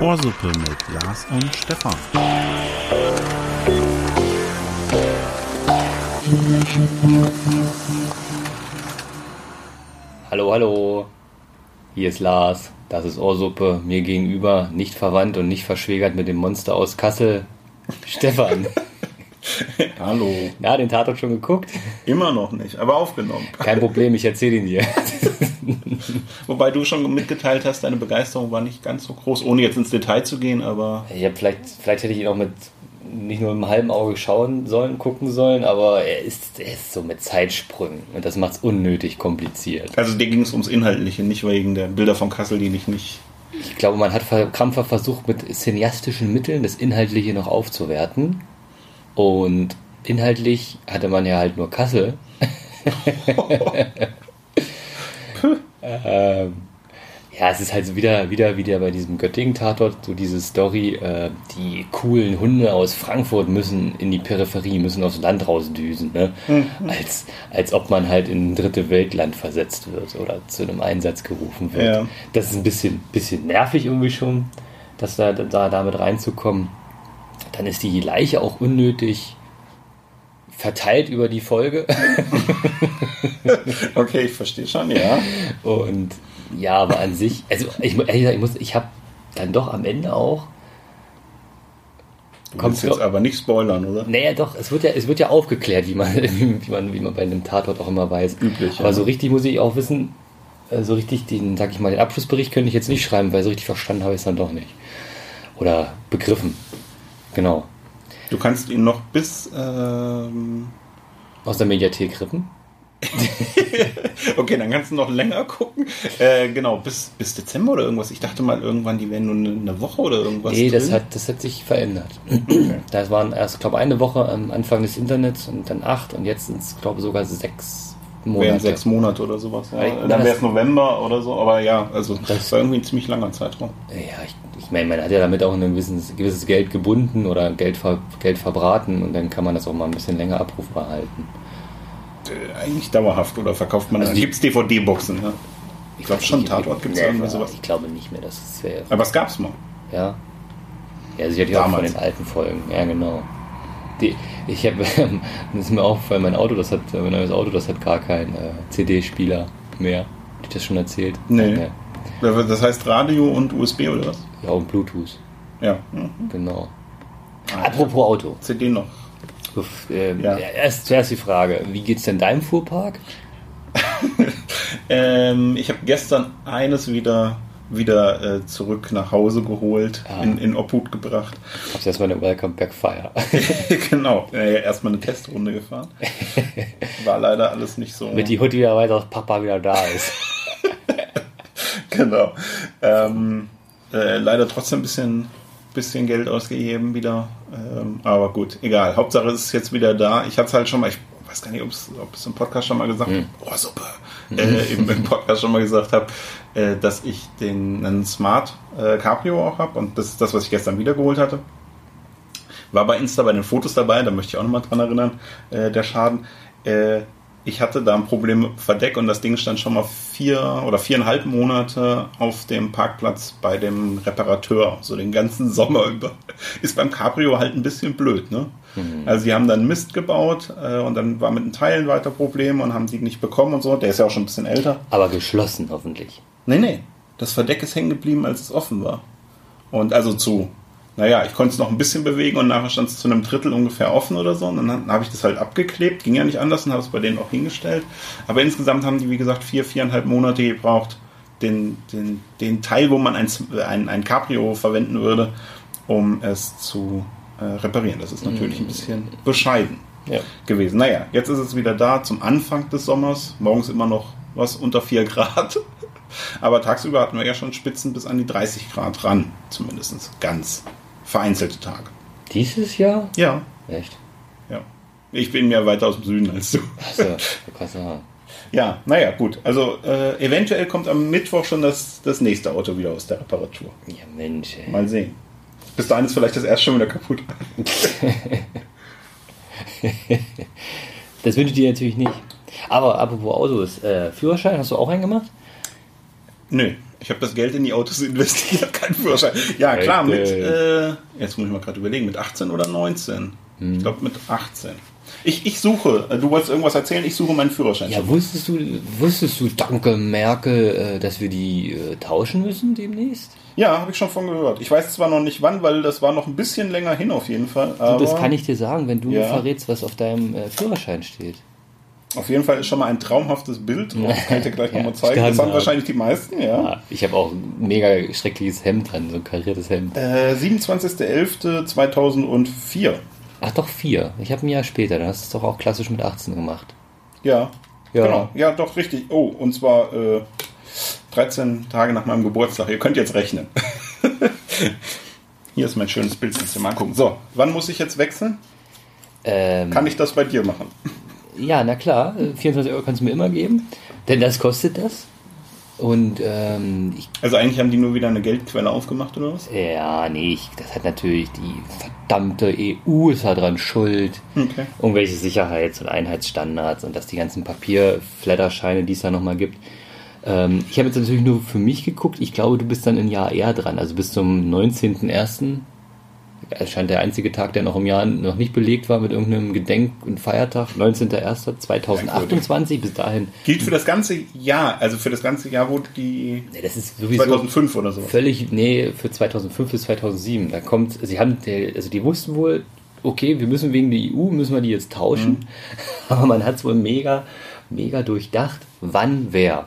Ohrsuppe mit Lars und Stefan. Hallo, hallo. Hier ist Lars. Das ist Ohrsuppe. Mir gegenüber, nicht verwandt und nicht verschwägert mit dem Monster aus Kassel. Stefan. Hallo. Ja, den Tatort schon geguckt? Immer noch nicht, aber aufgenommen. Kein Problem, ich erzähle ihn dir. Wobei du schon mitgeteilt hast, deine Begeisterung war nicht ganz so groß, ohne jetzt ins Detail zu gehen, aber. Ich hab vielleicht, vielleicht hätte ich ihn auch mit nicht nur im halben Auge schauen sollen, gucken sollen, aber er ist, er ist so mit Zeitsprüngen und das macht es unnötig kompliziert. Also dir ging es ums Inhaltliche, nicht wegen der Bilder von Kassel, die dich nicht. Ich glaube, man hat krampfhaft versucht, mit cineastischen Mitteln das Inhaltliche noch aufzuwerten. Und inhaltlich hatte man ja halt nur Kassel. ähm, ja, es ist halt so wieder, wieder, wieder bei diesem Göttingen-Tatort, so diese Story, äh, die coolen Hunde aus Frankfurt müssen in die Peripherie, müssen aufs Land rausdüsen, ne? Mhm. Als, als ob man halt in ein dritte Weltland versetzt wird oder zu einem Einsatz gerufen wird. Ja. Das ist ein bisschen, bisschen nervig irgendwie schon, dass da, da damit reinzukommen. Dann ist die Leiche auch unnötig verteilt über die Folge. okay, ich verstehe schon, ja. Und ja, aber an sich, also ich, ehrlich gesagt, ich, muss, ich habe dann doch am Ende auch. Du kannst jetzt aber nicht spoilern, oder? Naja, doch, es wird ja, es wird ja aufgeklärt, wie man, wie, man, wie man bei einem Tatort auch immer weiß. Üblich. Aber ja. so richtig muss ich auch wissen, äh, so richtig den, sag ich mal, den Abschlussbericht könnte ich jetzt nicht schreiben, weil so richtig verstanden habe ich es dann doch nicht. Oder begriffen. Genau. Du kannst ihn noch bis ähm aus der Mediathek rippen. okay, dann kannst du noch länger gucken. Äh, genau, bis, bis Dezember oder irgendwas. Ich dachte mal irgendwann, die wären nur eine Woche oder irgendwas. Nee, das hat, das hat sich verändert. Okay. Das waren erst, glaube ich, eine Woche am Anfang des Internets und dann acht und jetzt sind es, glaube ich, sogar sechs Monate. Wären sechs Monate oder sowas. Ja. Dann wäre es November oder so, aber ja, also das war irgendwie ein ziemlich langer Zeitraum. Ja, ich, ich meine, man hat ja damit auch ein gewisses, gewisses Geld gebunden oder Geld, ver, Geld verbraten und dann kann man das auch mal ein bisschen länger abrufbar halten. Äh, eigentlich dauerhaft oder verkauft man also Gibt es DVD-Boxen? Ja? Ich glaube schon, Tatort gibt es irgendwie sowas. Ich glaube nicht mehr, dass es wäre. Aber es gab es mal. Ja. Ja, sie hat ja auch von den alten Folgen. Ja, genau. Die, ich habe, das ist mir aufgefallen, mein Auto, das hat, mein neues Auto, das hat gar keinen äh, CD-Spieler mehr. Hab ich das schon erzählt? Nee. nee. Das heißt Radio und USB oder was? Ja, und Bluetooth. Ja. Mhm. Genau. Ah, Apropos Auto. CD noch. Ähm, ja. Erst zuerst die Frage, wie geht es denn deinem Fuhrpark? ähm, ich habe gestern eines wieder wieder äh, zurück nach Hause geholt, ah. in, in Obhut gebracht. Hab's erstmal eine Welcome Back Fire. genau, äh, erstmal eine Testrunde gefahren. War leider alles nicht so. Mit die Hut wieder weiter, dass Papa wieder da ist. genau. Ähm, äh, leider trotzdem ein bisschen bisschen Geld ausgegeben wieder. Ähm, aber gut, egal. Hauptsache es ist jetzt wieder da. Ich hatte es halt schon mal, ich weiß gar nicht, ob es im Podcast schon mal gesagt hm. habe, oh super, äh, im, im, Podcast schon mal gesagt habe, äh, dass ich den einen Smart äh, Cabrio auch habe und das ist das, was ich gestern wiedergeholt hatte. War bei Insta bei den Fotos dabei, da möchte ich auch nochmal dran erinnern, äh, der Schaden. Äh, ich hatte da ein Problem mit Verdeck und das Ding stand schon mal vier oder viereinhalb Monate auf dem Parkplatz bei dem Reparateur, so den ganzen Sommer über. Ist beim Cabrio halt ein bisschen blöd, ne? Mhm. Also sie haben dann Mist gebaut äh, und dann war mit den Teilen weiter Probleme und haben die nicht bekommen und so. Der ist ja auch schon ein bisschen älter. Aber geschlossen hoffentlich. Nee, nee. Das Verdeck ist hängen geblieben, als es offen war. Und also zu naja, ich konnte es noch ein bisschen bewegen und nachher stand es zu einem Drittel ungefähr offen oder so. Und dann habe ich das halt abgeklebt, ging ja nicht anders und habe es bei denen auch hingestellt. Aber insgesamt haben die, wie gesagt, vier, viereinhalb Monate gebraucht, den, den, den Teil, wo man ein, ein, ein Cabrio verwenden würde, um es zu äh, reparieren. Das ist natürlich ein bisschen bescheiden ja. gewesen. Naja, jetzt ist es wieder da zum Anfang des Sommers. Morgens immer noch was unter 4 Grad. Aber tagsüber hatten wir ja schon Spitzen bis an die 30 Grad ran, zumindest ganz vereinzelte Tage. Dieses Jahr? Ja. Echt? Ja. Ich bin mehr weiter aus dem Süden als du. Achso, krass. Ja, naja, gut. Also äh, eventuell kommt am Mittwoch schon das, das nächste Auto wieder aus der Reparatur. Ja, Mensch. Ey. Mal sehen. Bis dahin ist vielleicht das erste schon wieder kaputt. das wünsche ich dir natürlich nicht. Aber apropos Autos, äh, Führerschein, hast du auch einen gemacht? Nö, ich habe das Geld in die Autos investiert, kein Führerschein. Ja, klar, mit, äh, jetzt muss ich mal gerade überlegen, mit 18 oder 19? Ich glaube mit 18. Ich, ich suche, äh, du wolltest irgendwas erzählen, ich suche meinen Führerschein. Ja, wusstest du, wusstest du, danke Merkel, äh, dass wir die äh, tauschen müssen demnächst? Ja, habe ich schon von gehört. Ich weiß zwar noch nicht wann, weil das war noch ein bisschen länger hin auf jeden Fall. Aber das kann ich dir sagen, wenn du mir Ja. verrätst, was auf deinem äh, Führerschein steht. Auf jeden Fall ist schon mal ein traumhaftes Bild. Das kann ich dir gleich Ja, nochmal zeigen. Das haben wahrscheinlich die meisten, ja. Ah, ich habe auch ein mega schreckliches Hemd dran, so ein kariertes Hemd. Äh, 27.11.2004. Ach doch, vier. Ich habe ein Jahr später, dann hast du es doch auch klassisch mit 18 gemacht. Ja. Ja. Genau. Ja, doch, richtig. Oh, und zwar äh, 13 Tage nach meinem Geburtstag. Ihr könnt jetzt rechnen. Hier ist mein schönes Bild, du mal angucken. So, wann muss ich jetzt wechseln? Ähm, Kann ich das bei dir machen? Ja, na klar, äh, 24 Euro kannst du mir immer geben, denn das kostet das. Und ähm, ich, Also eigentlich haben die nur wieder eine Geldquelle aufgemacht oder was? ja, nee, ich, das hat natürlich die verdammte EU ist da dran schuld. Okay. Irgendwelche Sicherheits- und Einheitsstandards und dass die ganzen Papierflatterscheine, die es da nochmal gibt. Ähm, ich habe jetzt natürlich nur für mich geguckt. Ich glaube, du bist dann ein Jahr eher dran. Also bis zum 19.01. erscheint der einzige Tag, der noch im Jahr noch nicht belegt war mit irgendeinem Gedenk- und Feiertag. 19.01.2028. Bis dahin. Gilt für das ganze Jahr, also für das ganze Jahr, wo die Nee, das ist sowieso 2005 oder so. völlig, nee, für 2005 bis 2007. Da kommt, sie haben, also die wussten wohl, okay, wir müssen wegen der EU, müssen wir die jetzt tauschen. Aber man hat es wohl mega, mega durchdacht, wann wer.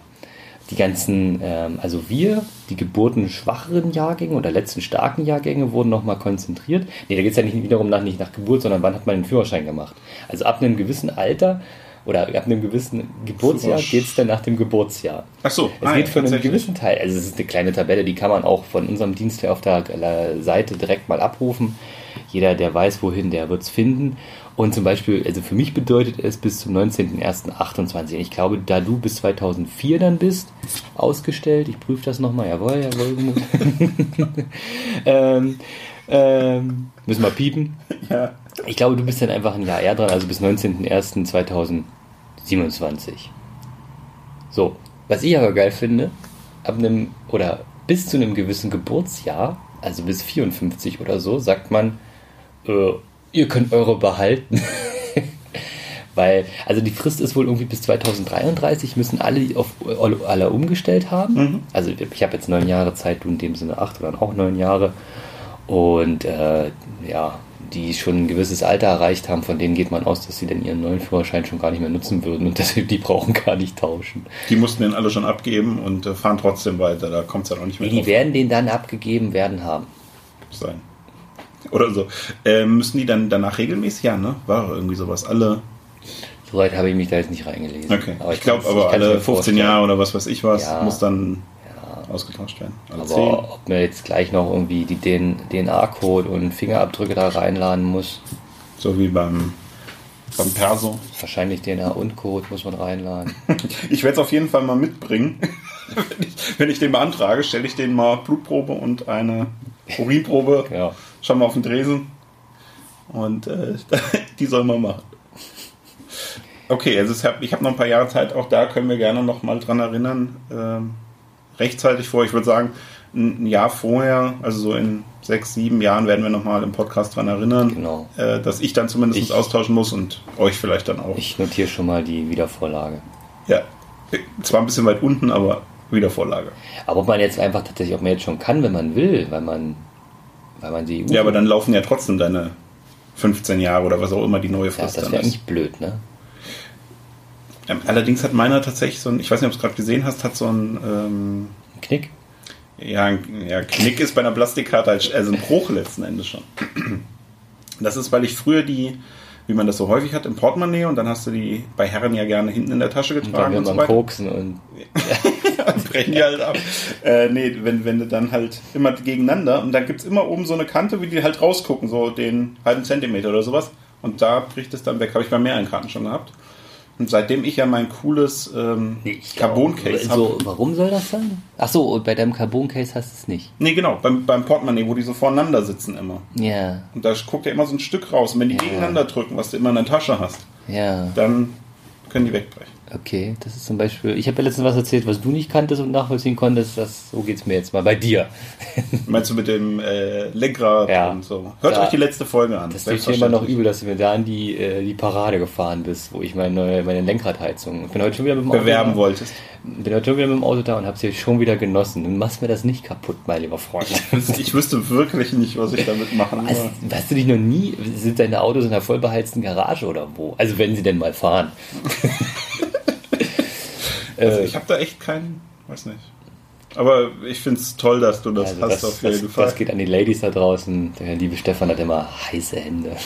Die ganzen, ähm, also wir, die geburtenschwacheren Jahrgänge oder letzten starken Jahrgänge wurden nochmal konzentriert. Nee, da geht es ja nicht wiederum nach, nicht nach Geburt, sondern wann hat man den Führerschein gemacht. Also ab einem gewissen Alter oder ab einem gewissen Geburtsjahr geht es dann nach dem Geburtsjahr. Ach so, Es ah, geht von einem gewissen Teil, also es ist eine kleine Tabelle, die kann man auch von unserem Dienst her auf der äh, Seite direkt mal abrufen. Jeder, der weiß, wohin, der wird es finden. Und zum Beispiel, also für mich bedeutet es bis zum 19.01.28. Ich glaube, da du bis 2004 dann bist, ausgestellt, ich prüfe das nochmal, jawohl, jawohl. ähm, ähm, müssen wir piepen. Ja. Ich glaube, du bist dann einfach ein Jahr eher dran, also bis 19.01.2027. So, was ich aber geil finde, ab einem oder bis zu einem gewissen Geburtsjahr, also bis 54 oder so, sagt man, äh, ihr könnt eure behalten. Weil, also die Frist ist wohl irgendwie bis 2033, müssen alle auf alle umgestellt haben. Also ich habe jetzt neun Jahre Zeit, du in dem Sinne acht oder dann auch neun Jahre. Und äh, ja, die schon ein gewisses Alter erreicht haben, von denen geht man aus, dass sie dann ihren neuen Führerschein schon gar nicht mehr nutzen würden und deshalb die brauchen gar nicht tauschen. Die mussten den alle schon abgeben und äh, fahren trotzdem weiter. Da kommt es ja noch nicht mehr Die drauf werden den dann abgegeben werden haben. sein. Oder so. Ähm, müssen die dann danach regelmäßig? Ja, ne? War irgendwie sowas. Alle. Soweit habe ich mich da jetzt nicht reingelesen. Okay. ich glaube kann's- aber alle 15 vorstellen. Jahre oder was weiß ich was Ja. muss dann ausgetauscht werden. Alle Aber 10. ob man jetzt gleich noch irgendwie die DNA-Code und Fingerabdrücke da reinladen muss, So wie beim, beim Perso. wahrscheinlich DNA und Code muss man reinladen. Ich werde es auf jeden Fall mal mitbringen. wenn, ich, wenn ich den beantrage, stelle ich den mal Blutprobe und eine Urinprobe Ja. schon mal auf den Dresen. Und äh, die soll man machen. Okay, also ich habe noch ein paar Jahre Zeit. Auch da können wir gerne noch mal dran erinnern. Ähm, rechtzeitig vor, ich würde sagen, ein Jahr vorher, also so in sechs, sieben Jahren werden wir noch mal im Podcast dran erinnern, Genau. äh, dass ich dann zumindest Ich- austauschen muss und euch vielleicht dann auch. Ich notiere schon mal die Wiedervorlage. Ja, zwar ein bisschen weit unten, aber wieder Vorlage. Aber ob man jetzt einfach tatsächlich, ob man jetzt schon kann, wenn man will, weil man, weil man die EU. Ja, aber dann laufen ja trotzdem deine 15 Jahre oder was auch immer die neue ja, Frist das dann wäre ist. eigentlich blöd, ne? Ähm, allerdings hat meiner tatsächlich so ein, ich weiß nicht, ob du es gerade gesehen hast, hat so ein, ähm, Ein Knick. ja, ein ja, Knick ist bei einer Plastikkarte, als- also ein Bruch letzten Endes schon. Das ist, weil ich früher die, wie man das so häufig hat, im Portemonnaie und dann hast du die bei Herren ja gerne hinten in der Tasche Dann getragen will und so weiter. koksen und dann brechen die halt ab. Äh, nee, wenn, wenn du dann halt immer gegeneinander und dann gibt es immer oben so eine Kante, wie die halt rausgucken, so den halben Zentimeter oder sowas. Und da bricht es dann weg. Habe ich bei mehreren Karten schon gehabt. Und seitdem ich ja mein cooles ähm, Carbon-Case habe. So, warum soll das sein? Ach so, und bei deinem Carbon-Case hast du es nicht. Nee, genau, beim, beim Portemonnaie, wo die so voreinander sitzen immer. Ja, Und da guckt ja immer so ein Stück raus. Und wenn die Ja. gegeneinander drücken, was du immer in der Tasche hast, ja. dann können die wegbrechen. Okay, das ist zum Beispiel, ich habe ja letztens was erzählt, was du nicht kanntest und nachvollziehen konntest, das, so geht es mir jetzt mal bei dir. Meinst du mit dem äh, Lenkrad Ja. und so? Hört Da- euch die letzte Folge an. Das ist dir immer noch übel, dass du mir da in die, äh, die Parade gefahren bist, wo ich meine, meine Lenkradheizung. Ich bin heute schon wieder mit dem bewerben Auto wolltest. da, bin heute schon wieder mit dem Auto da und hab's hier schon wieder genossen. Du machst mir das nicht kaputt, mein lieber Freund. Ich wüsste wirklich nicht, was ich damit machen soll. hast du dich noch nie, sind deine Autos in einer vollbeheizten Garage oder wo? Also wenn sie denn mal fahren. Also Äh, ich habe da echt keinen, weiß nicht. Aber ich finde es toll, dass du das also hast das, auf jeden das, Fall. das geht an die Ladies da draußen. Der liebe Stefan hat immer heiße Hände.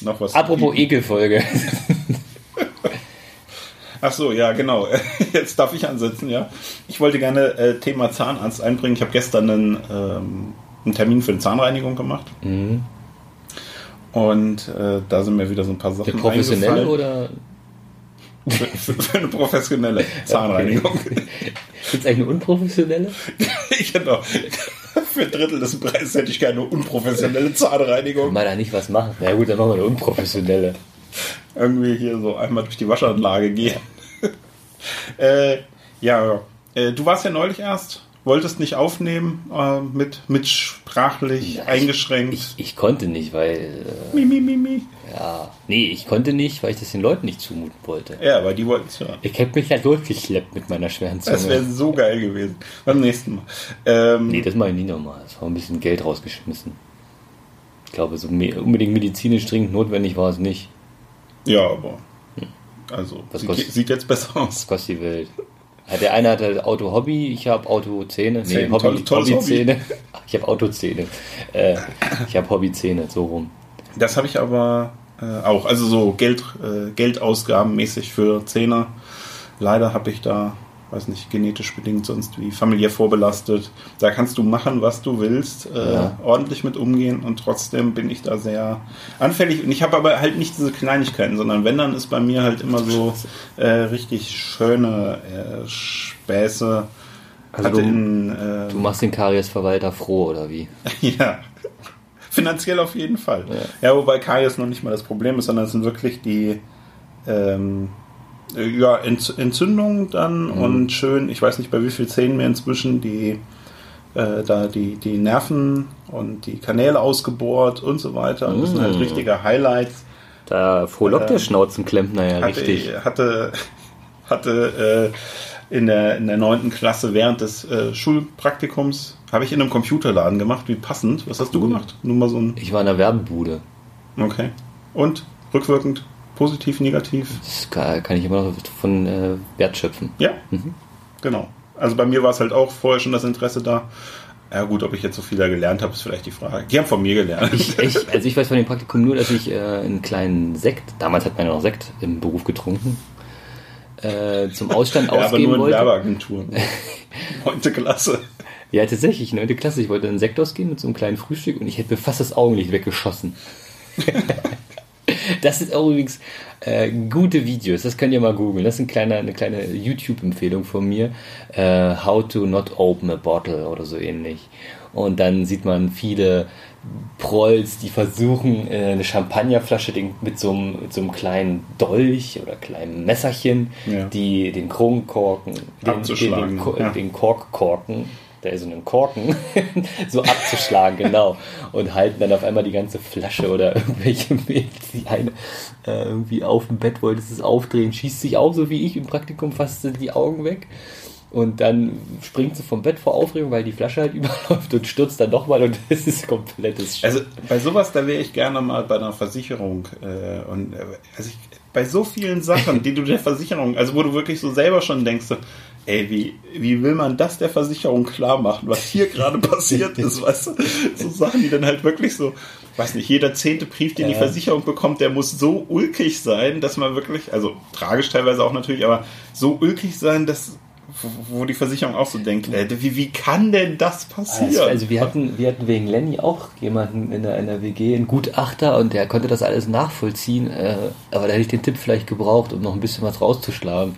noch was. Apropos Ekelfolge. Ach so, ja, genau. Jetzt darf ich ansetzen, ja. Ich wollte gerne äh, Thema Zahnarzt einbringen. Ich habe gestern einen, ähm, einen Termin für eine Zahnreinigung gemacht. Mhm. Und äh, da sind mir wieder so ein paar Sachen Der professionelle eingefallen. oder Für, für, für eine professionelle Zahnreinigung. Gibt es eigentlich eine unprofessionelle? genau. Für ein Drittel des Preises hätte ich gerne eine unprofessionelle Zahnreinigung. Mal da nicht was machen. Na gut, dann machen wir eine unprofessionelle. Irgendwie hier so einmal durch die Waschanlage gehen. äh, ja, äh, du warst ja neulich erst, wolltest nicht aufnehmen, äh, mit, mit sprachlich Ja, ich- eingeschränkt. Ich, ich konnte nicht, weil, äh, mi, mi, mi, mi. ja, nee, ich konnte nicht, weil ich das den Leuten nicht zumuten wollte. Ja, aber die wollten es hören. Ich hätte mich ja durchgeschleppt mit meiner schweren Das wäre Zunge. so geil gewesen. Beim nächsten Mal. Ähm, Nee, das mache ich nie nochmal. Das war ein bisschen Geld rausgeschmissen. Ich glaube, so unbedingt medizinisch dringend notwendig war es nicht. Ja, aber. Also, Was sieht, kostet- sieht jetzt besser aus. Das kostet die Welt. Ja, der eine hat halt Auto-Hobby, ich habe Auto-Zähne. Nee, Zähne, Hobby, toll- tolles Hobby-Zähne. Ich habe Autozähne. Äh, ich habe Hobby-Zähne, so rum. Das habe ich aber äh, auch. Also so Geld, äh, Geldausgaben mäßig für Zehner. Leider habe ich da, weiß nicht, genetisch bedingt sonst wie familiär vorbelastet. Da kannst du machen, was du willst, äh, Ja. ordentlich mit umgehen und trotzdem bin ich da sehr anfällig. Und ich habe aber halt nicht diese Kleinigkeiten, sondern wenn, dann ist bei mir halt immer so äh, richtig schöne äh, Späße. Also du- in, Du machst den Kariesverwalter froh, oder wie? Ja. Finanziell auf jeden Fall. Ja, wobei Karies noch nicht mal das Problem ist, sondern es sind wirklich die ähm, äh, ja, Ent Entzündungen dann und schön, ich weiß nicht bei wie viel Zähnen mir inzwischen die äh, da die, die Nerven und die Kanäle ausgebohrt und so weiter. Und das sind halt Mm. richtige Highlights. Da frohlockt der Ähm, Schnauzenklempner ja Hatte, richtig. hatte, hatte äh, in der in der neunten Klasse während des äh, Schulpraktikums habe ich in einem Computerladen gemacht, wie passend. Was hast du Cool. gemacht? Nur mal so ein Ich war in der Werbebude. Okay. Und rückwirkend positiv, negativ? Das kann, kann ich immer noch von äh, Wert schöpfen. Ja, Mhm. genau. Also bei mir war es halt auch vorher schon das Interesse da. Ja gut, ob ich jetzt so viel da gelernt habe, ist vielleicht die Frage. Die haben von mir gelernt. Ich, ich, also ich weiß von dem Praktikum nur, dass ich äh, einen kleinen Sekt, damals hat man ja noch Sekt im Beruf getrunken, äh, zum Ausstand ja, aber ausgeben nur in wollte. Werbeagenturen. Neunte Klasse. Ja, tatsächlich, 9. Klasse. Ich wollte einen Sekt ausgehen mit so einem kleinen Frühstück und ich hätte mir fast das Augenlicht weggeschossen. das sind auch übrigens äh, gute Videos. Das könnt ihr mal googeln. Das ist ein kleiner, eine kleine YouTube-Empfehlung von mir. Äh, How to not open a bottle oder so ähnlich. Und dann sieht man viele Prolls, die versuchen, äh, eine Champagnerflasche mit so, einem, mit so einem kleinen Dolch oder kleinen Messerchen, Ja. die den Kronkorken, den, den, den, ja. den Korkkorken, der ist so einen Korken, so abzuschlagen, genau. Und halten dann auf einmal die ganze Flasche oder irgendwelche Mädels, die eine äh, irgendwie auf dem Bett wollte, es aufdrehen, schießt sich auch so wie ich im Praktikum fast die Augen weg. Und dann springt sie vom Bett vor Aufregung, weil die Flasche halt überläuft und stürzt dann nochmal und es ist komplettes Sch Also bei sowas, da wäre ich gerne mal bei einer Versicherung. Äh, und äh, also ich, bei so vielen Sachen, die du der Versicherung, also wo du wirklich so selber schon denkst, so, ey, wie, wie will man das der Versicherung klar machen, was hier gerade passiert ist, weißt du? So Sachen, die dann halt wirklich so, weiß nicht, jeder zehnte Brief, den die Ja. Versicherung bekommt, der muss so ulkig sein, dass man wirklich, also tragisch teilweise auch natürlich, aber so ulkig sein, dass wo, die Versicherung auch so denkt, äh, wie, wie kann denn das passieren? Also, also wir hatten, wir hatten wegen Lenny auch jemanden in der, in der WG, einen Gutachter, und der konnte das alles nachvollziehen, äh, aber da hätte ich den Tipp vielleicht gebraucht, um noch ein bisschen was rauszuschlagen.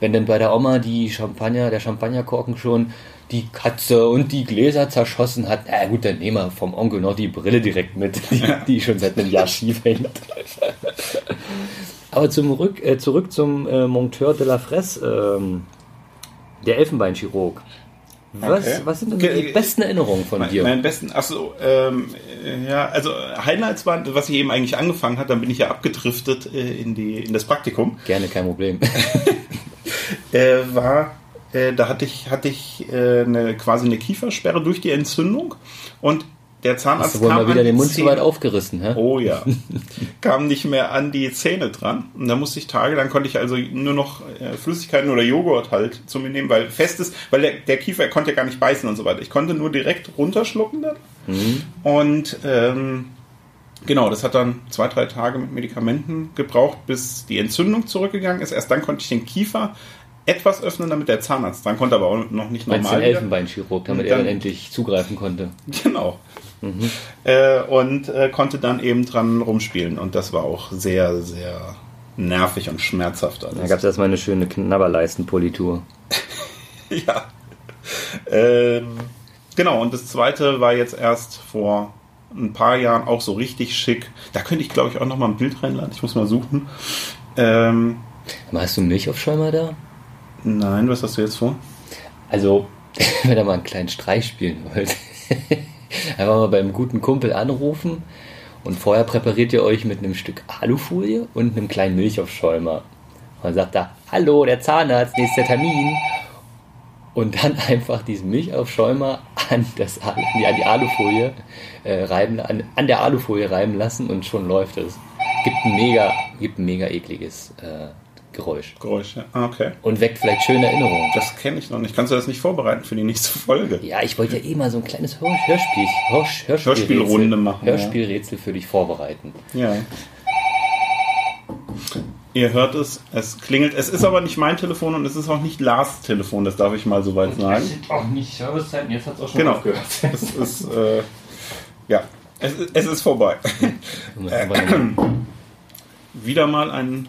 Wenn denn bei der Oma die Champagner, der Champagnerkorken schon die Katze und die Gläser zerschossen hat, na gut, dann nehmen wir vom Onkel noch die Brille direkt mit, die, die schon seit einem Jahr schief hängt. Aber zum Rück, äh, zurück zum äh, Monteur de la Fresse, ähm, der Elfenbeinchirurg. Was, Okay. was sind denn die besten Erinnerungen von Mein, dir? mein besten, achso, ähm, äh, ja, also Highlights waren, was ich eben eigentlich angefangen hat, dann bin ich ja abgedriftet äh, in, die, in das Praktikum, Gerne, kein Problem. äh, war, äh, da hatte ich, hatte ich äh, eine, quasi eine Kiefersperre durch die Entzündung und der Zahnarzt Hast du wohl mal wieder den Mund zu weit aufgerissen, hä? Oh ja. Kam nicht mehr an die Zähne dran. Und da musste ich tagelang, konnte ich also nur noch äh, Flüssigkeiten oder Joghurt halt zu mir nehmen, weil festes, weil der, der Kiefer er konnte ja gar nicht beißen und so weiter. Ich konnte nur direkt runterschlucken dann. Und ähm, genau, das hat dann zwei, drei Tage mit Medikamenten gebraucht, bis die Entzündung zurückgegangen ist. Erst dann konnte ich den Kiefer etwas öffnen, damit der Zahnarzt dran konnte, aber auch noch nicht normal. wieder. Elfenbeinchirurg, damit Und er dann dann- endlich zugreifen konnte? Genau. Äh, und äh, konnte dann eben dran rumspielen. Und das war auch sehr, sehr nervig und schmerzhaft Da alles. gab es erstmal eine schöne Knabberleistenpolitur. ja. Ähm, genau, und das zweite war jetzt erst vor ein paar Jahren auch so richtig schick. Da könnte ich, glaube ich, auch noch mal ein Bild reinladen. Ich muss mal suchen. Ähm, Hast du Milchaufschäumer da? Nein, was hast du jetzt vor? Also, wenn ihr mal einen kleinen Streich spielen wollt, einfach mal beim guten Kumpel anrufen und vorher präpariert ihr euch mit einem Stück Alufolie und einem kleinen Milchaufschäumer. Man sagt da, hallo, der Zahnarzt, nächster Termin. Und dann einfach diesen Milchaufschäumer an, das, an die Alufolie äh, reiben, an, an der Alufolie reiben lassen und schon läuft es. Gibt ein mega, gibt ein mega ekliges äh, Geräusch. Geräusch, ja. Ah, okay. Und weckt vielleicht schöne Erinnerungen. Das kenne ich noch nicht. Kannst du das nicht vorbereiten für die nächste Folge? Ja, ich wollte ja eh mal so ein kleines Hör Hörspiel, Hör Hörspielrätsel, Hörspielrunde machen, ja. Hörspielrätsel für dich vorbereiten. Ja. Ihr hört es, es klingelt. Es ist aber nicht mein Telefon und es ist auch nicht Lars Telefon, das darf ich mal soweit sagen. sind auch nicht Servicezeiten, jetzt hat es auch schon Genau. Es ist, äh, ja, es, es ist vorbei. Wieder mal ein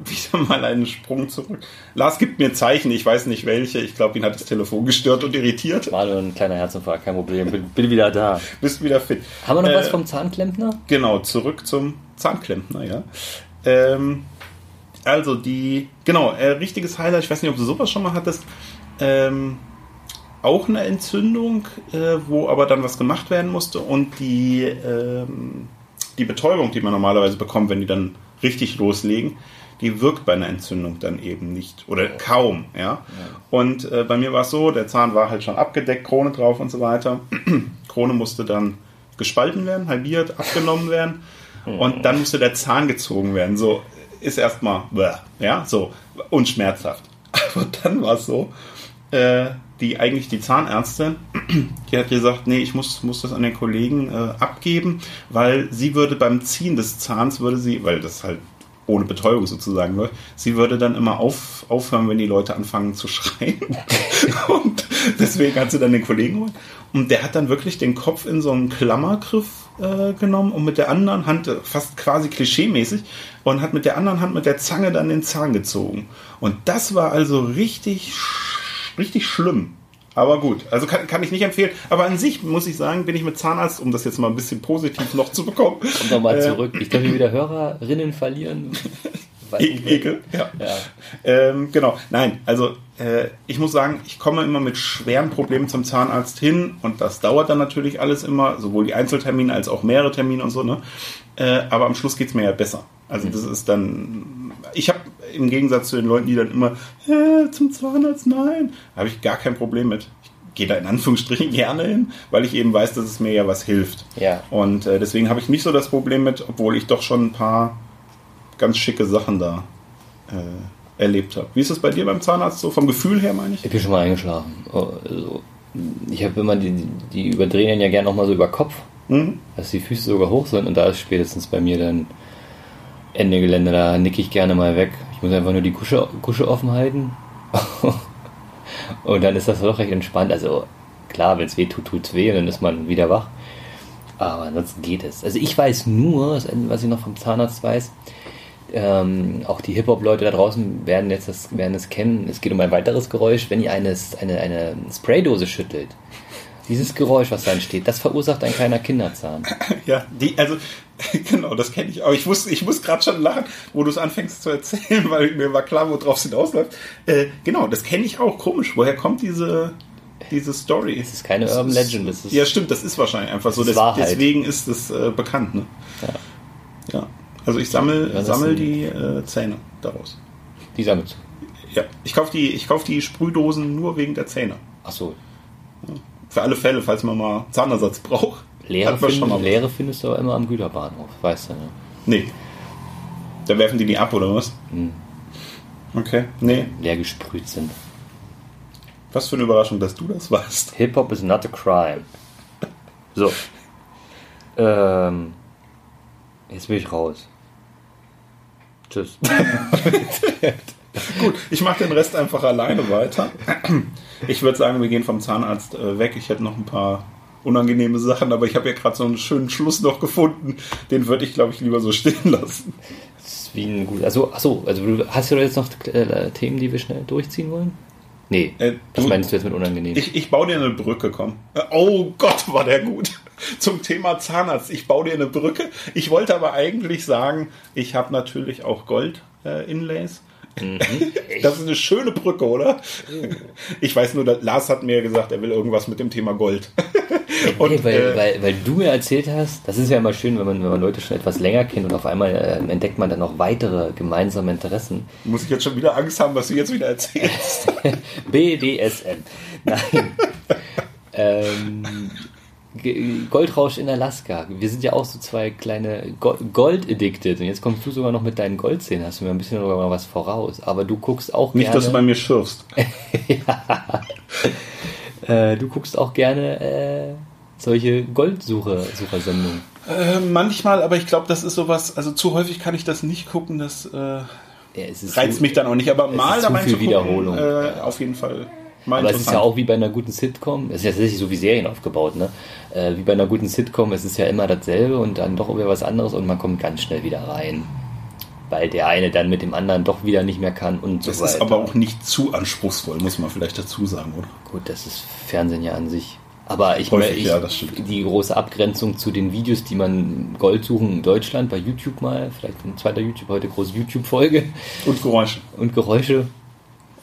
wieder mal einen Sprung zurück. Lars gibt mir Zeichen, ich weiß nicht welche. Ich glaube, ihn hat das Telefon gestört und irritiert. Mal ein kleiner Herzinfarkt, kein Problem. Bin, bin wieder da. Bist wieder fit. Haben wir noch Äh, was vom Zahnklempner? Genau, zurück zum Zahnklempner, ja. Ähm, also die, genau, äh, richtiges Highlight, ich weiß nicht, ob du sowas schon mal hattest. Ähm, auch eine Entzündung, äh, wo aber dann was gemacht werden musste und die, ähm, die Betäubung, die man normalerweise bekommt, wenn die dann richtig loslegen, die wirkt bei einer Entzündung dann eben nicht oder kaum, ja. Und äh, bei mir war es so, der Zahn war halt schon abgedeckt, Krone drauf und so weiter. Krone musste dann gespalten werden, halbiert, abgenommen werden und dann musste der Zahn gezogen werden. So ist erstmal, ja, so unschmerzhaft. Aber dann war es so, äh, die eigentlich die Zahnärztin, die hat gesagt, nee, ich muss, muss das an den Kollegen äh, abgeben, weil sie würde beim Ziehen des Zahns, würde sie, weil das halt ohne Betäubung sozusagen läuft, sie würde dann immer auf, aufhören, wenn die Leute anfangen zu schreien. und deswegen hat sie dann den Kollegen geholt. Und der hat dann wirklich den Kopf in so einen Klammergriff äh, genommen und mit der anderen Hand, äh, fast quasi klischeemäßig, und hat mit der anderen Hand mit der Zange dann den Zahn gezogen. Und das war also richtig, richtig schlimm. Aber gut, also kann, kann ich nicht empfehlen. Aber an sich muss ich sagen, bin ich mit Zahnarzt, um das jetzt mal ein bisschen positiv noch zu bekommen. Kommt nochmal äh, zurück. Ich glaube, wir wieder Hörerinnen verlieren. E. Ekel, ja. Ja. Ähm, genau, nein, also äh, ich muss sagen, ich komme immer mit schweren Problemen zum Zahnarzt hin und das dauert dann natürlich alles immer, sowohl die Einzeltermine als auch mehrere Termine und so, ne? Äh, aber am Schluss geht's mir ja besser. Also das ist dann, ich habe im Gegensatz zu den Leuten, die dann immer, äh, zum Zahnarzt, nein, habe ich gar kein Problem mit. Ich gehe da in Anführungsstrichen gerne hin, weil ich eben weiß, dass es mir ja was hilft. Ja. Und äh, deswegen habe ich nicht so das Problem mit, obwohl ich doch schon ein paar ganz schicke Sachen da äh, erlebt habe. Wie ist es bei dir beim Zahnarzt so? Vom Gefühl her meine ich? Ich bin schon mal eingeschlafen. Oh, Also, ich habe immer, die, die überdrehen ja gerne nochmal so über Kopf, Mhm. dass die Füße sogar hoch sind und da ist spätestens bei mir dann Ende Gelände, da nicke ich gerne mal weg. Ich muss einfach nur die Kusche, Kusche offen halten. und dann ist das doch recht entspannt. Also klar, wenn es weh tut, es weh und dann ist man wieder wach. Aber ansonsten geht es. Also ich weiß nur, was ich noch vom Zahnarzt weiß, ähm, auch die Hip-Hop-Leute da draußen werden jetzt das, werden es kennen. Es geht um ein weiteres Geräusch, wenn ihr eine, eine, eine Spraydose schüttelt. Dieses Geräusch, was da entsteht, das verursacht ein kleiner Kinderzahn. Ja, die, also genau, das kenne ich. Aber ich muss, ich muss gerade schon lachen, wo du es anfängst zu erzählen, weil mir war klar, worauf es hinausläuft. Äh, genau, das kenne ich auch. Komisch. Woher kommt diese, diese Story? Das ist keine das Urban ist, Legend. Das ist, ja, stimmt, das ist wahrscheinlich einfach so. Das Des, deswegen ist es äh, bekannt. Ne? Ja. ja. Also ich sammle ja, sammel die äh, Zähne daraus. Die sammelst Ja, ich kaufe die, kauf die Sprühdosen nur wegen der Zähne. Ach so. Ja. Für alle Fälle, falls man mal Zahnersatz braucht. Leere, find, Leere findest du aber immer am Güterbahnhof, weißt du, ne? Nee. Da werfen die die ab, oder was? Hm. Okay, nee. Leer gesprüht sind. Was für eine Überraschung, dass du das weißt. Hip-Hop is not a crime. So. Ähm, jetzt bin ich raus. Tschüss. Gut, ich mache den Rest einfach alleine weiter. Ich würde sagen, wir gehen vom Zahnarzt äh, weg. Ich hätte noch ein paar unangenehme Sachen, aber ich habe ja gerade so einen schönen Schluss noch gefunden. Den würde ich, glaube ich, lieber so stehen lassen. Das ist wie ein gut. Also, achso, also hast du jetzt noch äh, Themen, die wir schnell durchziehen wollen? Nee. Äh, was meinst du jetzt mit unangenehm? Ich, ich baue dir eine Brücke, komm. Oh Gott, war der gut. Zum Thema Zahnarzt. Ich baue dir eine Brücke. Ich wollte aber eigentlich sagen, ich habe natürlich auch Gold-Inlays. Äh, Mhm. Das ist eine schöne Brücke, oder? Ich weiß nur, Lars hat mir gesagt, er will irgendwas mit dem Thema Gold. Und, okay, weil, äh, weil, weil du mir erzählt hast, das ist ja immer schön, wenn man, wenn man Leute schon etwas länger kennt und auf einmal äh, entdeckt man dann noch weitere gemeinsame Interessen. Muss ich jetzt schon wieder Angst haben, was du jetzt wieder erzählst? BDSM. Nein. ähm, Goldrausch in Alaska. Wir sind ja auch so zwei kleine Gold-Addicted. Und jetzt kommst du sogar noch mit deinen Goldzähnen. Hast du mir ein bisschen sogar was voraus. Aber du guckst auch Nicht, gerne... dass du bei mir schürfst. ja. Äh, du guckst auch gerne äh, solche Goldsucher-Sendungen. Äh, manchmal, aber ich glaube, das ist sowas, also zu häufig kann ich das nicht gucken, das äh, ja, reizt zu, mich dann auch nicht. Aber mal dabei zu gucken, Wiederholung. Äh, auf jeden Fall. Mal Aber es ist ja auch wie bei einer guten Sitcom, es ist ja tatsächlich so wie Serien aufgebaut, ne? Äh, wie bei einer guten Sitcom, es ist ja immer dasselbe und dann doch wieder was anderes und man kommt ganz schnell wieder rein. Weil der eine dann mit dem anderen doch wieder nicht mehr kann und so das weiter. Das ist aber auch nicht zu anspruchsvoll, muss man vielleicht dazu sagen, oder? Gut, das ist Fernsehen ja an sich. Aber ich, Häufig, ich ja, die große Abgrenzung zu den Videos, die man Gold suchen in Deutschland bei YouTube mal, vielleicht ein zweiter YouTube, heute große YouTube-Folge. Und Geräusche. Und Geräusche.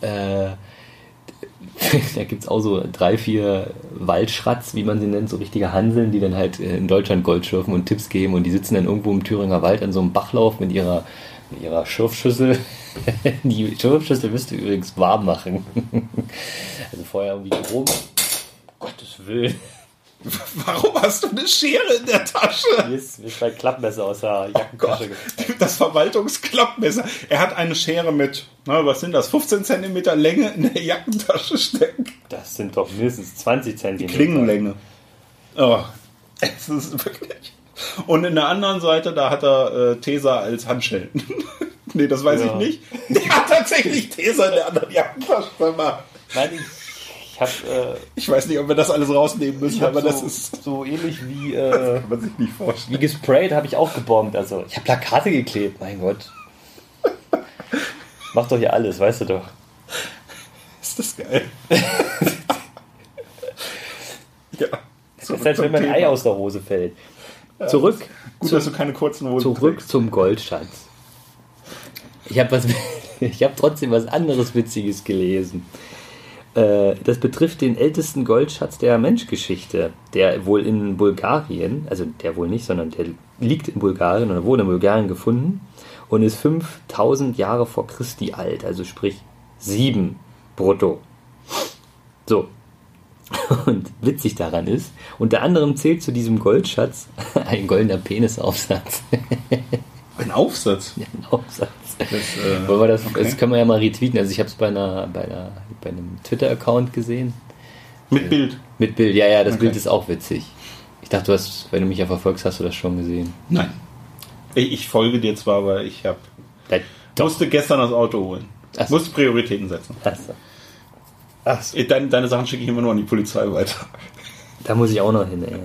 Äh, da gibt es auch so drei, vier Waldschratz, wie man sie nennt, so richtige Hanseln, die dann halt äh, in Deutschland Gold schürfen und Tipps geben und die sitzen dann irgendwo im Thüringer Wald an so einem Bachlauf mit ihrer, mit ihrer Schürfschüssel. die Schürfschüssel müsste übrigens warm machen. also vorher irgendwie rum. Gottes Willen. Warum hast du eine Schere in der Tasche? Mir ist, mir ist mein Klappmesser aus der oh Jackentasche oh Das Verwaltungsklappmesser. Er hat eine Schere mit, na, was sind das, 15 cm Länge in der Jackentasche stecken. Das sind doch mindestens 20 cm. Klingenlänge. Oh, es ist wirklich. Und in der anderen Seite, da hat er äh, Tesa als Handschellen. nee, das weiß ja. ich nicht. Der hat tatsächlich Tesa in der anderen Jackentasche. Nein, ich ich habe. Äh, ich weiß nicht, ob wir das alles rausnehmen müssen, aber so, das ist. So ähnlich wie. Äh, kann man sich nicht vorstellen. Wie gesprayt habe ich auch gebombt. Also, ich habe Plakate geklebt, mein Gott. Mach doch hier alles, weißt du doch. Ist das geil. ja. Das ist, als wenn mein Ei aus der Hose fällt. Zurück. Gut, zum, dass du keine kurzen Hosen Zurück trägst. zum Goldschatz. Ich habe was. Ich habe trotzdem was anderes Witziges gelesen. Äh, das betrifft den ältesten Goldschatz der Menschgeschichte, der wohl in Bulgarien, also der wohl nicht, sondern der liegt in Bulgarien oder wurde in Bulgarien gefunden und ist 5000 Jahre vor Christi alt, also sprich 7 brutto. So. Und witzig daran ist, unter anderem zählt zu diesem Goldschatz ein goldener Penisaufsatz. Ein Aufsatz? Ja, ein Aufsatz. Das, äh, Wollen wir das, okay. das können wir ja mal retweeten. Also ich habe es bei, einer, bei, einer, bei einem Twitter-Account gesehen. Mit Bild? Mit Bild, ja, ja, das okay. Bild ist auch witzig. Ich dachte, du hast, wenn du mich ja verfolgst, hast du das schon gesehen. Nein. Ich, ich folge dir zwar, aber ich hab, Da, doch. musste gestern das Auto holen. Ach so. Musste Prioritäten setzen. Achso. Achso. Deine, deine Sachen schicke ich immer nur an die Polizei weiter. Da muss ich auch noch hin, ey.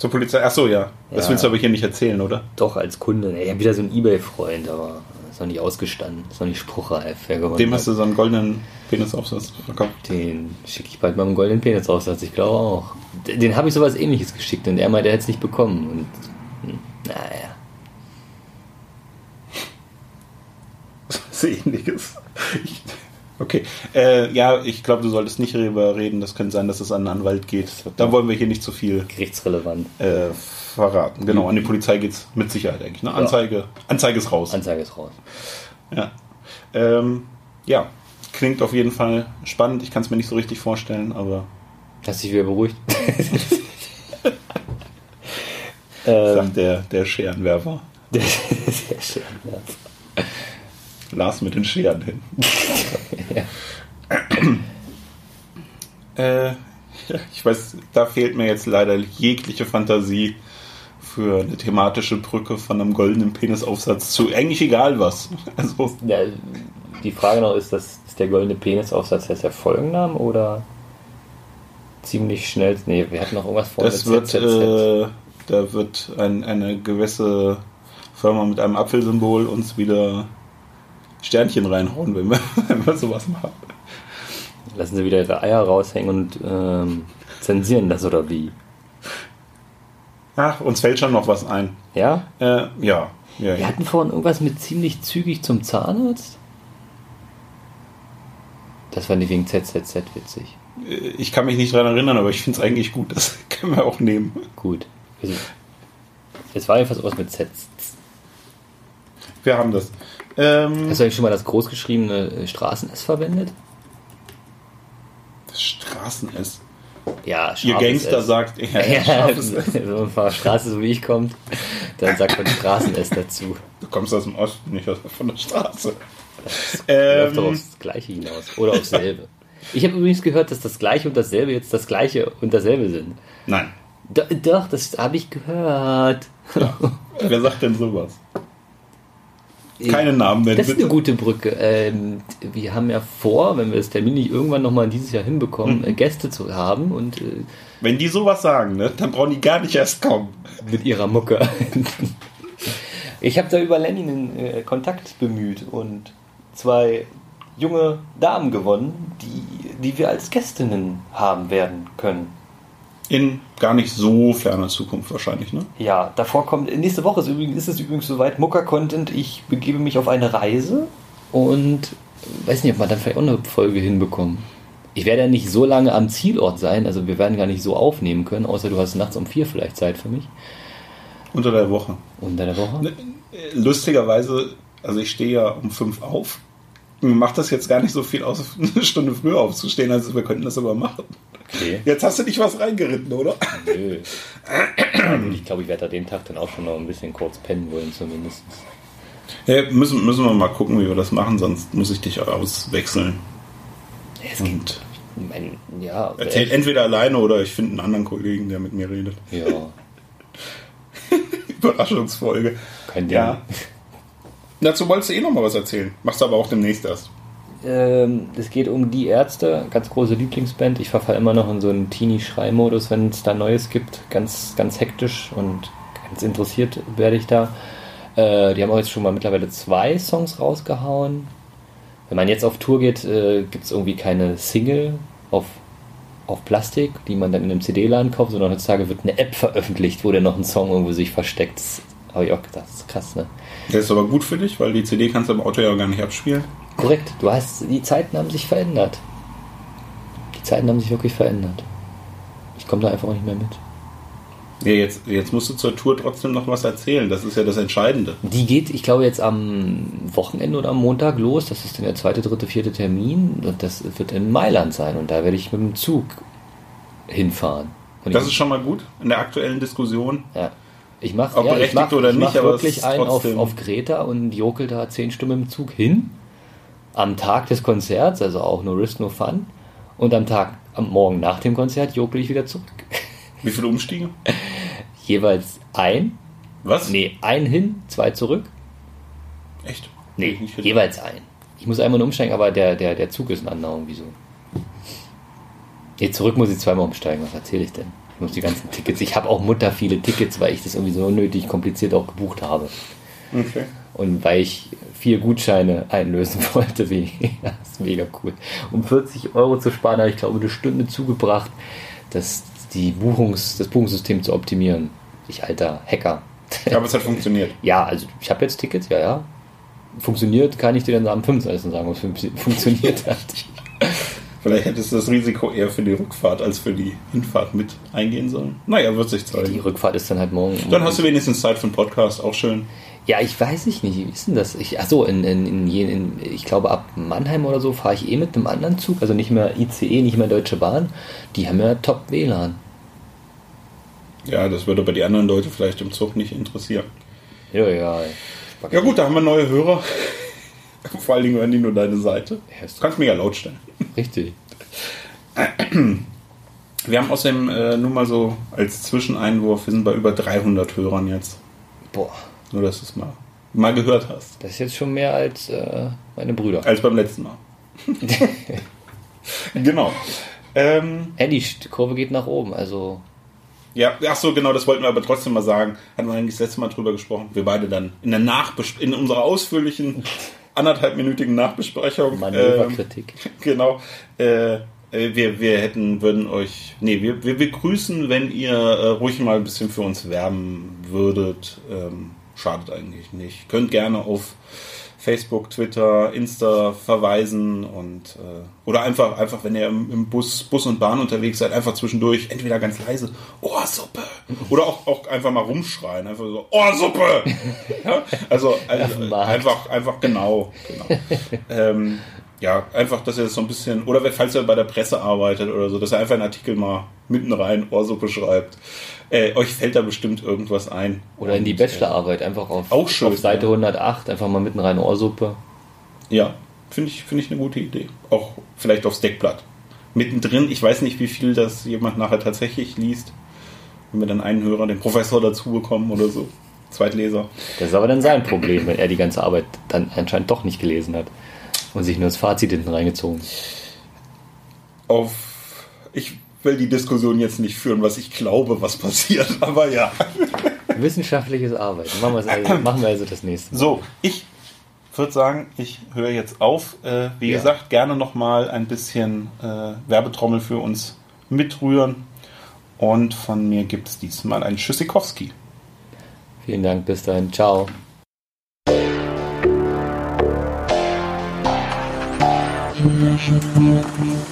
Zur Polizei? Ach so, ja. Das willst du aber hier nicht erzählen, oder? Doch, als Kunde. Ich habe wieder so einen Ebay-Freund, aber ist noch nicht ausgestanden. Ist noch nicht spruchreif. Dem hast du so einen goldenen Penisaufsatz verkauft. Den schicke ich bald mal einen goldenen Penisaufsatz, ich glaube auch. Den habe ich sowas ähnliches geschickt und er meinte, er hätte es nicht bekommen. Und hm, naja. Was ähnliches. Ich, okay. Äh, ja, ich glaube, du solltest nicht darüber reden. Das könnte sein, dass es an einen Anwalt geht. Da wollen wir hier nicht zu viel Gerichtsrelevant. äh, verraten. Genau, an die Polizei geht es mit Sicherheit eigentlich. Ne? Anzeige, Anzeige ist raus. Anzeige ist raus. Ja. Ähm, ja, klingt auf jeden Fall spannend. Ich kann es mir nicht so richtig vorstellen, aber Hast dich wieder beruhigt? ähm, sagt der, der Scherenwerfer. sehr schön. Ja. Lars mit den Scheren hin. Ja. Äh, ich weiß, da fehlt mir jetzt leider jegliche Fantasie für eine thematische Brücke von einem goldenen Penisaufsatz zu eigentlich egal was. Also, Ja, die Frage noch ist, das, ist der goldene Penisaufsatz jetzt der Folgenname oder ziemlich schnell? Nee, wir hatten noch irgendwas vor das wird, äh, da wird ein, eine gewisse Firma mit einem Apfelsymbol uns wieder Sternchen reinhauen, wenn wir, wenn wir sowas machen. Lassen sie wieder ihre Eier raushängen und ähm, zensieren das oder wie? Ach, uns fällt schon noch was ein. Ja? Äh, ja, ja, Wir hatten vorhin irgendwas mit ziemlich zügig zum Zahnarzt. Das war nicht wegen ZZZ witzig. Ich kann mich nicht dran erinnern, aber ich finde es eigentlich gut. Das können wir auch nehmen. Gut. Also, es war jedenfalls was mit Z. Wir haben das. Ähm, Hast du eigentlich schon mal das großgeschriebene äh, Straßen-S verwendet? das Straßen-S. Ja, Ihr Gangster S. sagt, ja, Ja, wenn man von der Straße so wie ich kommt, dann sagt man Straßen-S dazu. Du kommst aus dem Osten, nicht aus- von der Straße. Läuft doch Ähm, aufs Gleiche hinaus. Oder aufs selbe. Ich habe übrigens gehört, dass das Gleiche und dasselbe jetzt das Gleiche und dasselbe sind. nein. Do doch, das habe ich gehört. Wer sagt denn sowas? Keine Namen nennen, Das ist eine gute Brücke. Ähm, wir haben ja vor, wenn wir das Termin nicht irgendwann nochmal dieses Jahr hinbekommen, Mhm. äh, Gäste zu haben und äh, Wenn die sowas sagen, ne, dann brauchen die gar nicht erst kommen. mit ihrer Mucke. ich habe da über Lenny einen äh, Kontakt bemüht und zwei junge Damen gewonnen, die, die wir als Gästinnen haben werden können. In gar nicht so ferner Zukunft wahrscheinlich, ne? Ja, davor kommt, nächste Woche ist, übrigens, ist es übrigens soweit, Mucker-Content. Ich begebe mich auf eine Reise und weiß nicht, ob wir dann vielleicht auch eine Folge hinbekommen. Ich werde ja nicht so lange am Zielort sein, also wir werden gar nicht so aufnehmen können, außer du hast nachts um vier vielleicht Zeit für mich. Unter der Woche. Unter der Woche. Ne, äh, Lustigerweise, also ich stehe ja um fünf auf. Mir macht das jetzt gar nicht so viel aus, eine Stunde früher aufzustehen, also wir könnten das aber machen. Okay. Jetzt hast du dich was reingeritten, oder? Nö. Ich glaube, ich werde da den Tag dann auch schon noch ein bisschen kurz pennen wollen, zumindest. Ja, müssen, müssen wir mal gucken, wie wir das machen, sonst muss ich dich auswechseln. Es geht. Mein, ja, erzähl entweder alleine oder ich finde einen anderen Kollegen, der mit mir redet. ja, Überraschungsfolge. kein Ding. Ja. Dazu wolltest du eh noch mal was erzählen. Machst du aber auch demnächst erst. Ähm, es geht um die Ärzte, ganz große Lieblingsband. Ich verfall immer noch in so einen Teenie-Schrei-Modus, wenn es da Neues gibt. Ganz, ganz hektisch und ganz interessiert werde ich da. Äh, die haben auch jetzt schon mal mittlerweile zwei Songs rausgehauen. Wenn man jetzt auf Tour geht, äh, gibt es irgendwie keine Single auf, auf Plastik, die man dann in einem CD-Laden kauft, sondern heutzutage wird eine App veröffentlicht, wo dann noch ein Song irgendwo sich versteckt. Das habe ich auch gedacht, das ist krass, ne? Der ist aber gut für dich, weil die CD kannst du im Auto ja gar nicht abspielen. Korrekt, du hast, die Zeiten haben sich verändert. Die Zeiten haben sich wirklich verändert. Ich komme da einfach auch nicht mehr mit. Ja, jetzt, jetzt musst du zur Tour trotzdem noch was erzählen. Das ist ja das Entscheidende. Die geht, ich glaube, jetzt am Wochenende oder am Montag los. Das ist dann der zweite, dritte, vierte Termin. Und das wird in Mailand sein. Und da werde ich mit dem Zug hinfahren. Und Das ist schon mal gut in der aktuellen Diskussion. ja. Ich mache ja, ich mach, oder ich nicht, mach wirklich einen auf, auf Kreta und jokel da zehn Stunden im Zug hin. Am Tag des Konzerts, also auch no risk, no fun. Und am Tag, am Morgen nach dem Konzert jokel ich wieder zurück. Wie viele Umstiege? jeweils ein Was? Nee, ein hin, zwei zurück. Echt? Nee, jeweils ein. Ich muss einmal nur umsteigen, aber der, der, der Zug ist ein anderer irgendwie so. Nee, zurück muss ich zweimal umsteigen. Was erzähle ich denn? Muss die ganzen Tickets. Ich habe auch Mutter viele Tickets, weil ich das irgendwie so unnötig kompliziert auch gebucht habe. Okay. Und weil ich vier Gutscheine einlösen wollte, wie, das ist mega cool. Um 40 Euro zu sparen, habe ich glaube eine Stunde zugebracht, das, die Buchungs, das Buchungssystem zu optimieren. Ich alter Hacker. Aber es hat funktioniert. Ja, also ich habe jetzt Tickets, ja, ja. Funktioniert, kann ich dir dann am 25. sagen, fun- funktioniert hat. Vielleicht hättest du das Risiko eher für die Rückfahrt als für die Hinfahrt mit eingehen sollen. Naja, wird sich Die zeigen. Rückfahrt ist dann halt morgen. Dann hast du wenigstens Zeit für einen Podcast, auch schön. Ja, ich weiß ich nicht. Wie ist denn das? Ich, achso, in, in, in, in, ich glaube, ab Mannheim oder so fahre ich eh mit einem anderen Zug, also nicht mehr ICE, nicht mehr Deutsche Bahn. Die haben ja top WLAN. Ja, das würde aber die anderen Leute vielleicht im Zug nicht interessieren. Ja, ja. Ja gut, da haben wir neue Hörer. Vor allen Dingen hören die nur deine Seite. Du kannst mega laut stellen. Richtig. Wir haben außerdem äh, nur mal so als Zwischeneinwurf, wir sind bei über 300 Hörern jetzt. Boah, Nur, dass du es mal, mal gehört hast. das ist jetzt schon mehr als äh, meine Brüder. Als beim letzten Mal. genau. Ähm, Ja, die Kurve geht nach oben, also ja, ach so, genau, das wollten wir aber trotzdem mal sagen. Hatten wir eigentlich das letzte Mal drüber gesprochen. Wir beide dann in der Nachbes in unserer ausführlichen anderthalbminütigen Nachbesprechung. ähm, Manöverkritik. genau. Äh, äh, wir, wir hätten, würden euch, nee, wir, wir begrüßen, wenn ihr äh, ruhig mal ein bisschen für uns werben würdet. Ähm, schadet eigentlich nicht. Könnt gerne auf Facebook, Twitter, Insta verweisen und äh, oder einfach, einfach, wenn ihr im, im Bus, Bus und Bahn unterwegs seid, einfach zwischendurch entweder ganz leise Ohrsuppe oder auch, auch einfach mal rumschreien, einfach so Ohrsuppe. Also, also einfach, einfach genau, genau. ähm, ja, einfach, dass ihr das so ein bisschen, oder falls ihr bei der Presse arbeitet oder so, dass ihr einfach einen Artikel mal mitten rein Ohrsuppe schreibt. Äh, euch fällt da bestimmt irgendwas ein. Oder in die Bachelorarbeit, einfach auf, Auch schön, auf Seite ja. 108, einfach mal mitten rein Ohrsuppe. Ja, finde ich, finde ich eine gute Idee. Auch vielleicht aufs Deckblatt. Mittendrin, ich weiß nicht, wie viel das jemand nachher tatsächlich liest. Wenn wir dann einen Hörer, den Professor dazu bekommen oder so. Zweitleser. Das ist aber dann sein Problem, wenn er die ganze Arbeit dann anscheinend doch nicht gelesen hat und sich nur das Fazit hinten reingezogen. Auf, ich will die Diskussion jetzt nicht führen, was ich glaube, was passiert, aber ja. Wissenschaftliches Arbeiten. Machen, also, machen wir also das nächste Mal. So, ich würde sagen, ich höre jetzt auf. Äh, wie Ja. gesagt, gerne nochmal ein bisschen äh, Werbetrommel für uns mitrühren. Und von mir gibt es diesmal einen Schüssikowski. Vielen Dank, bis dahin. Ciao. Music Box.